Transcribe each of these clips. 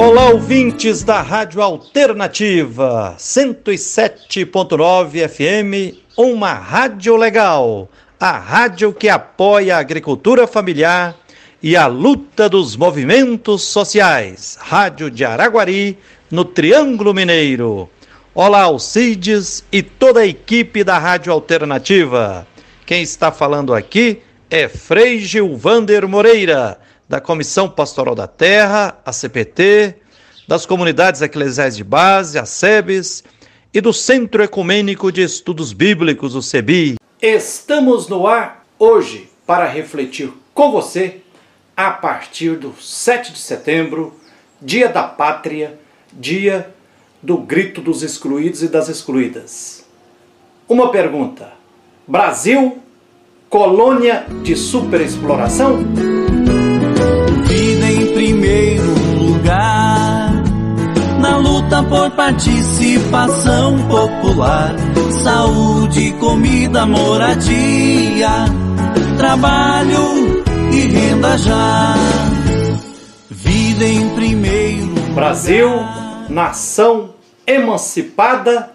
Olá, ouvintes da Rádio Alternativa 107.9 FM, uma rádio legal, a rádio que apoia a agricultura familiar e a luta dos movimentos sociais. Rádio de Araguari, no Triângulo Mineiro. Olá, Alcides e toda a equipe da Rádio Alternativa. Quem está falando aqui é Frei Gilvander Moreira da Comissão Pastoral da Terra, a CPT, das comunidades eclesiais de base, a SEBES, e do Centro Ecumênico de Estudos Bíblicos, o CEBI. Estamos no ar hoje para refletir com você a partir do 7 de setembro, Dia da Pátria, Dia do Grito dos Excluídos e das Excluídas. Uma pergunta: Brasil, colônia de superexploração? Luta por participação popular, saúde, comida, moradia, trabalho e renda já. Vida em primeiro. Brasil, nação emancipada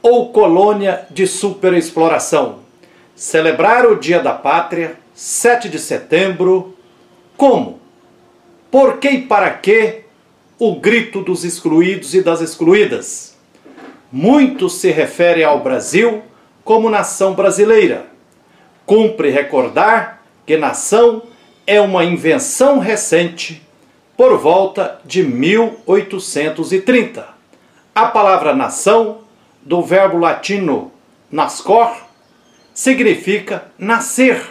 ou colônia de superexploração? Celebrar o Dia da Pátria, 7 de setembro, como? Por que e para que o grito dos excluídos e das excluídas. Muito se refere ao Brasil como nação brasileira. Cumpre recordar que nação é uma invenção recente por volta de 1830. A palavra nação, do verbo latino nascor, significa nascer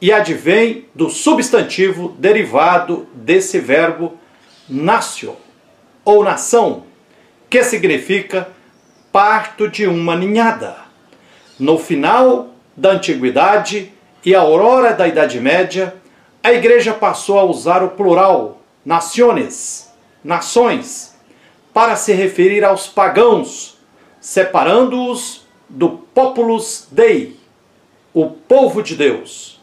e advém do substantivo derivado desse verbo nacio ou nação, que significa parto de uma ninhada. No final da antiguidade e aurora da Idade Média, a igreja passou a usar o plural naciones, nações, para se referir aos pagãos, separando-os do populus dei, o povo de Deus.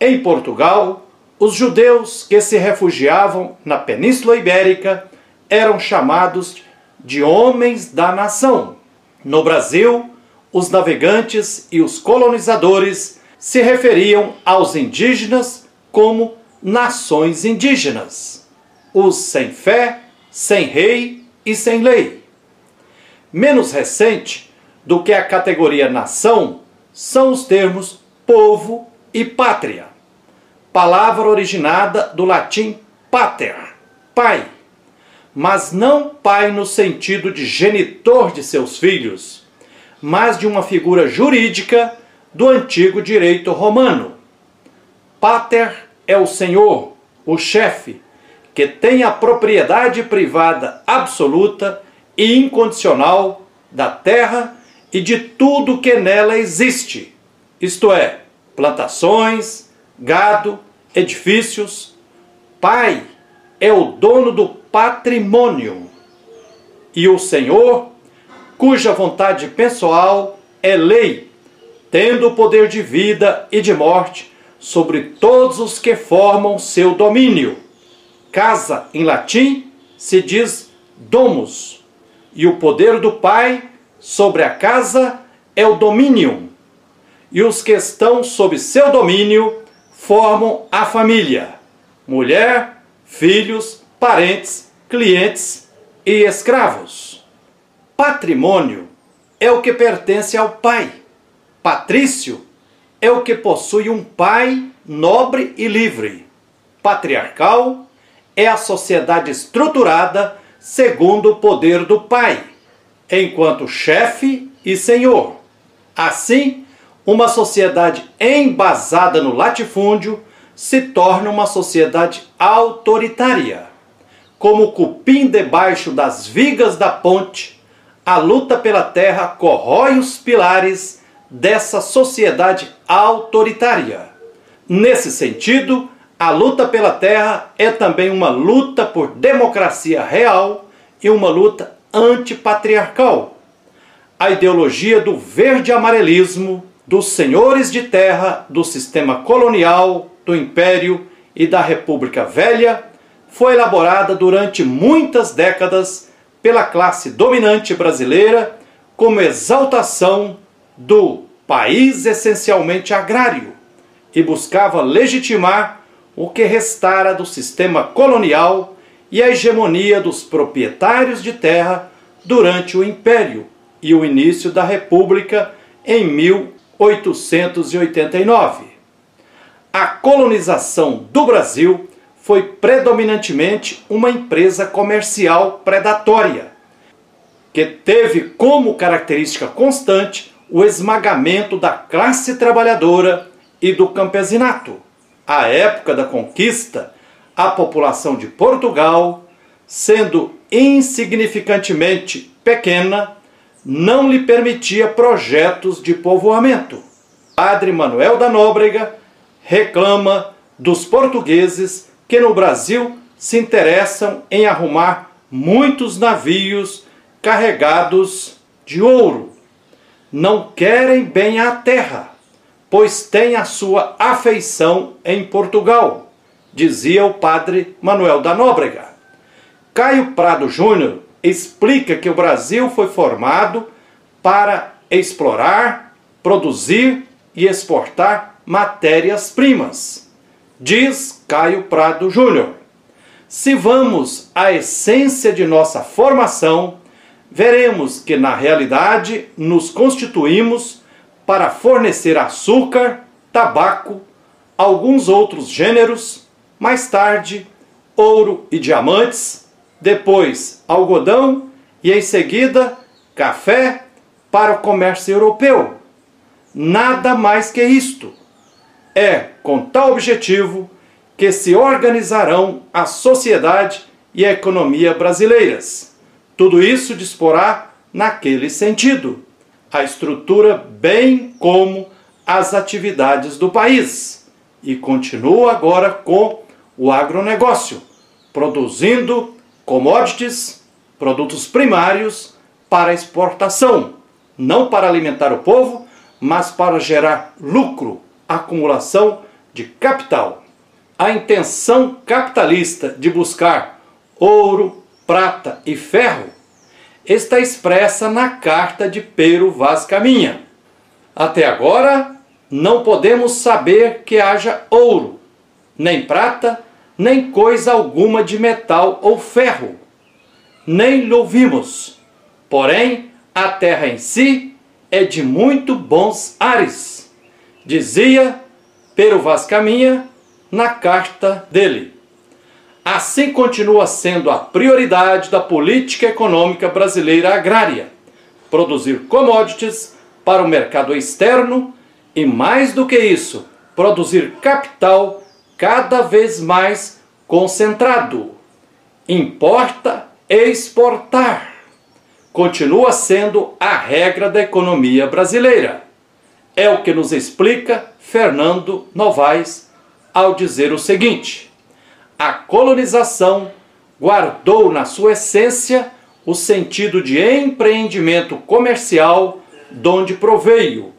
Em Portugal, os judeus que se refugiavam na Península Ibérica eram chamados de homens da nação. No Brasil, os navegantes e os colonizadores se referiam aos indígenas como nações indígenas, os sem fé, sem rei e sem lei. Menos recente do que a categoria nação são os termos povo e pátria palavra originada do latim pater, pai, mas não pai no sentido de genitor de seus filhos, mas de uma figura jurídica do antigo direito romano. Pater é o senhor, o chefe, que tem a propriedade privada absoluta e incondicional da terra e de tudo que nela existe, isto é, plantações, gado, edifícios. Pai é o dono do patrimônio. E o Senhor, cuja vontade pessoal é lei, tendo o poder de vida e de morte sobre todos os que formam seu domínio. Casa, em latim, se diz domus, e o poder do Pai sobre a casa é o dominium e os que estão sob seu domínio formam a família: mulher, filhos, parentes, clientes e escravos. Patrimônio é o que pertence ao pai. Patrício é o que possui um pai nobre e livre. Patriarcal é a sociedade estruturada segundo o poder do pai, enquanto chefe e senhor. Assim, uma sociedade embasada no latifúndio se torna uma sociedade autoritária. Como cupim debaixo das vigas da ponte, a luta pela terra corrói os pilares dessa sociedade autoritária. Nesse sentido, a luta pela terra é também uma luta por democracia real e uma luta antipatriarcal. A ideologia do verde-amarelismo dos senhores de terra do sistema colonial, do Império e da República Velha, foi elaborada durante muitas décadas pela classe dominante brasileira como exaltação do país essencialmente agrário e buscava legitimar o que restara do sistema colonial e a hegemonia dos proprietários de terra durante o Império e o início da República em 1889. A colonização do Brasil foi predominantemente uma empresa comercial predatória, que teve como característica constante o esmagamento da classe trabalhadora e do campesinato. À época da conquista, a população de Portugal, sendo insignificantemente pequena, não lhe permitia projetos de povoamento. Padre Manuel da Nóbrega reclama dos portugueses que no Brasil se interessam em arrumar muitos navios carregados de ouro. Não querem bem a terra, pois têm a sua afeição em Portugal, dizia o padre Manuel da Nóbrega. Caio Prado Júnior explica que o Brasil foi formado para explorar, produzir e exportar matérias-primas diz Caio Prado Júnior. Se vamos à essência de nossa formação, veremos que na realidade nos constituímos para fornecer açúcar, tabaco, alguns outros gêneros, mais tarde ouro e diamantes, depois algodão e em seguida café para o comércio europeu. Nada mais que isto. É com tal objetivo que se organizarão a sociedade e a economia brasileiras. Tudo isso disporá naquele sentido, a estrutura bem como as atividades do país. E continua agora com o agronegócio, produzindo commodities, produtos primários para exportação, não para alimentar o povo, mas para gerar lucro acumulação de capital. A intenção capitalista de buscar ouro, prata e ferro está expressa na carta de Pero Vaz Caminha. Até agora, não podemos saber que haja ouro, nem prata, nem coisa alguma de metal ou ferro. Nem ouvimos. Porém, a terra em si é de muito bons ares dizia Pero Vaz Caminha na carta dele. Assim continua sendo a prioridade da política econômica brasileira agrária: produzir commodities para o mercado externo e, mais do que isso, produzir capital cada vez mais concentrado. Importa exportar. Continua sendo a regra da economia brasileira. É o que nos explica Fernando Novaes ao dizer o seguinte: a colonização guardou na sua essência o sentido de empreendimento comercial donde proveio.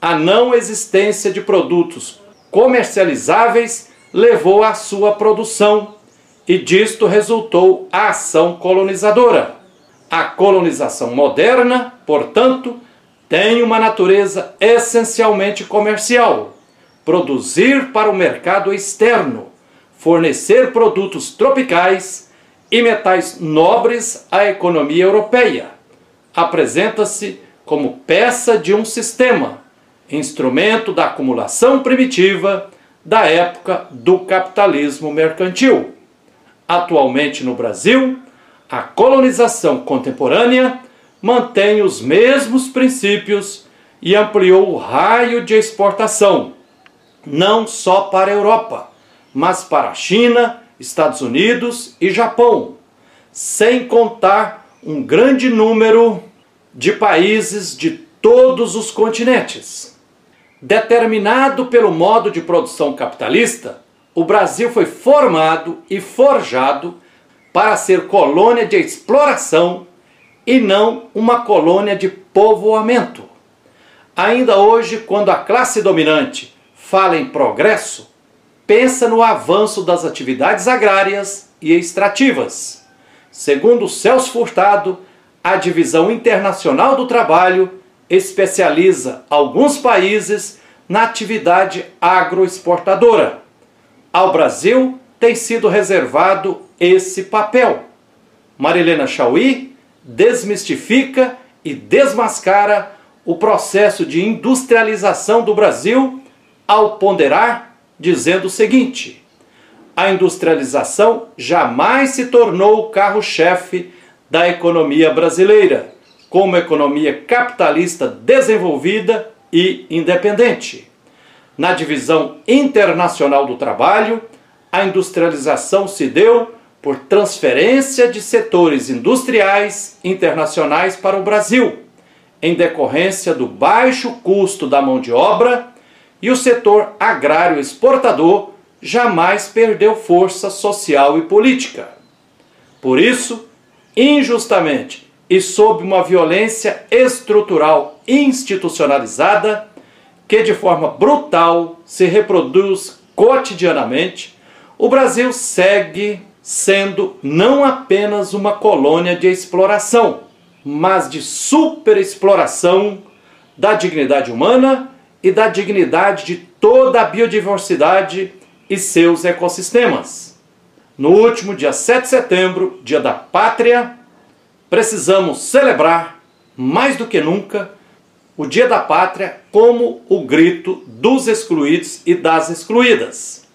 A não existência de produtos comercializáveis levou à sua produção e disto resultou a ação colonizadora. A colonização moderna, portanto, tem uma natureza essencialmente comercial. Produzir para o mercado externo, fornecer produtos tropicais e metais nobres à economia europeia. Apresenta-se como peça de um sistema, instrumento da acumulação primitiva da época do capitalismo mercantil. Atualmente no Brasil, a colonização contemporânea mantém os mesmos princípios e ampliou o raio de exportação, não só para a Europa, mas para a China, Estados Unidos e Japão, sem contar um grande número de países de todos os continentes. Determinado pelo modo de produção capitalista, o Brasil foi formado e forjado para ser colônia de exploração e não uma colônia de povoamento. Ainda hoje, quando a classe dominante fala em progresso, pensa no avanço das atividades agrárias e extrativas. Segundo Celso Furtado, a Divisão Internacional do Trabalho especializa alguns países na atividade agroexportadora. Ao Brasil tem sido reservado esse papel. Marilena Chauí desmistifica e desmascara o processo de industrialização do Brasil ao ponderar, dizendo o seguinte: a industrialização jamais se tornou o carro-chefe da economia brasileira, como economia capitalista desenvolvida e independente. Na divisão internacional do trabalho, a industrialização se deu por transferência de setores industriais internacionais para o Brasil, em decorrência do baixo custo da mão de obra, e o setor agrário exportador jamais perdeu força social e política. Por isso, injustamente e sob uma violência estrutural institucionalizada, que de forma brutal se reproduz cotidianamente, o Brasil segue sendo não apenas uma colônia de exploração, mas de superexploração da dignidade humana e da dignidade de toda a biodiversidade e seus ecossistemas. No último dia 7 de setembro, Dia da Pátria, precisamos celebrar, mais do que nunca, o Dia da Pátria como o grito dos excluídos e das excluídas.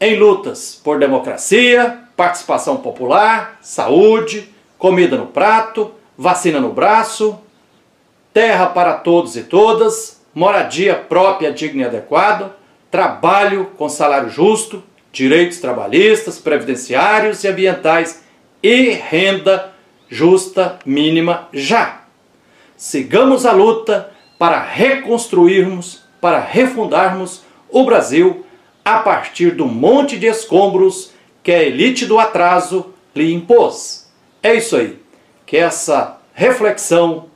Em lutas por democracia, participação popular, saúde, comida no prato, vacina no braço, terra para todos e todas, moradia própria, digna e adequada, trabalho com salário justo, direitos trabalhistas, previdenciários e ambientais e renda justa mínima já. Sigamos a luta para reconstruirmos, para refundarmos o Brasil a partir do monte de escombros que a elite do atraso lhe impôs. É isso aí. Que essa reflexão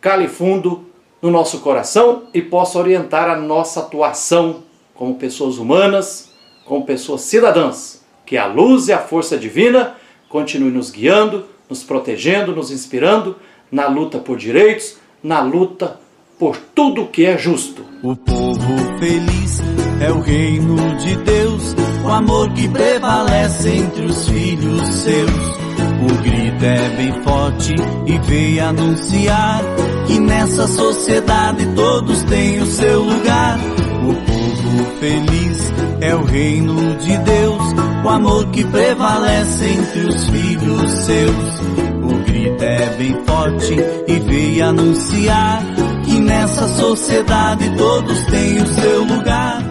cale fundo no nosso coração e possa orientar a nossa atuação como pessoas humanas, como pessoas cidadãs. Que a luz e a força divina continue nos guiando, nos protegendo, nos inspirando na luta por direitos, na luta por tudo que é justo. O povo feliz é o reino de Deus, o amor que prevalece entre os filhos seus. O grito é bem forte e veio anunciar que nessa sociedade todos têm o seu lugar. Povo feliz é o reino de Deus, o amor que prevalece entre os filhos seus. O grito é bem forte e veio anunciar que nessa sociedade todos têm o seu lugar.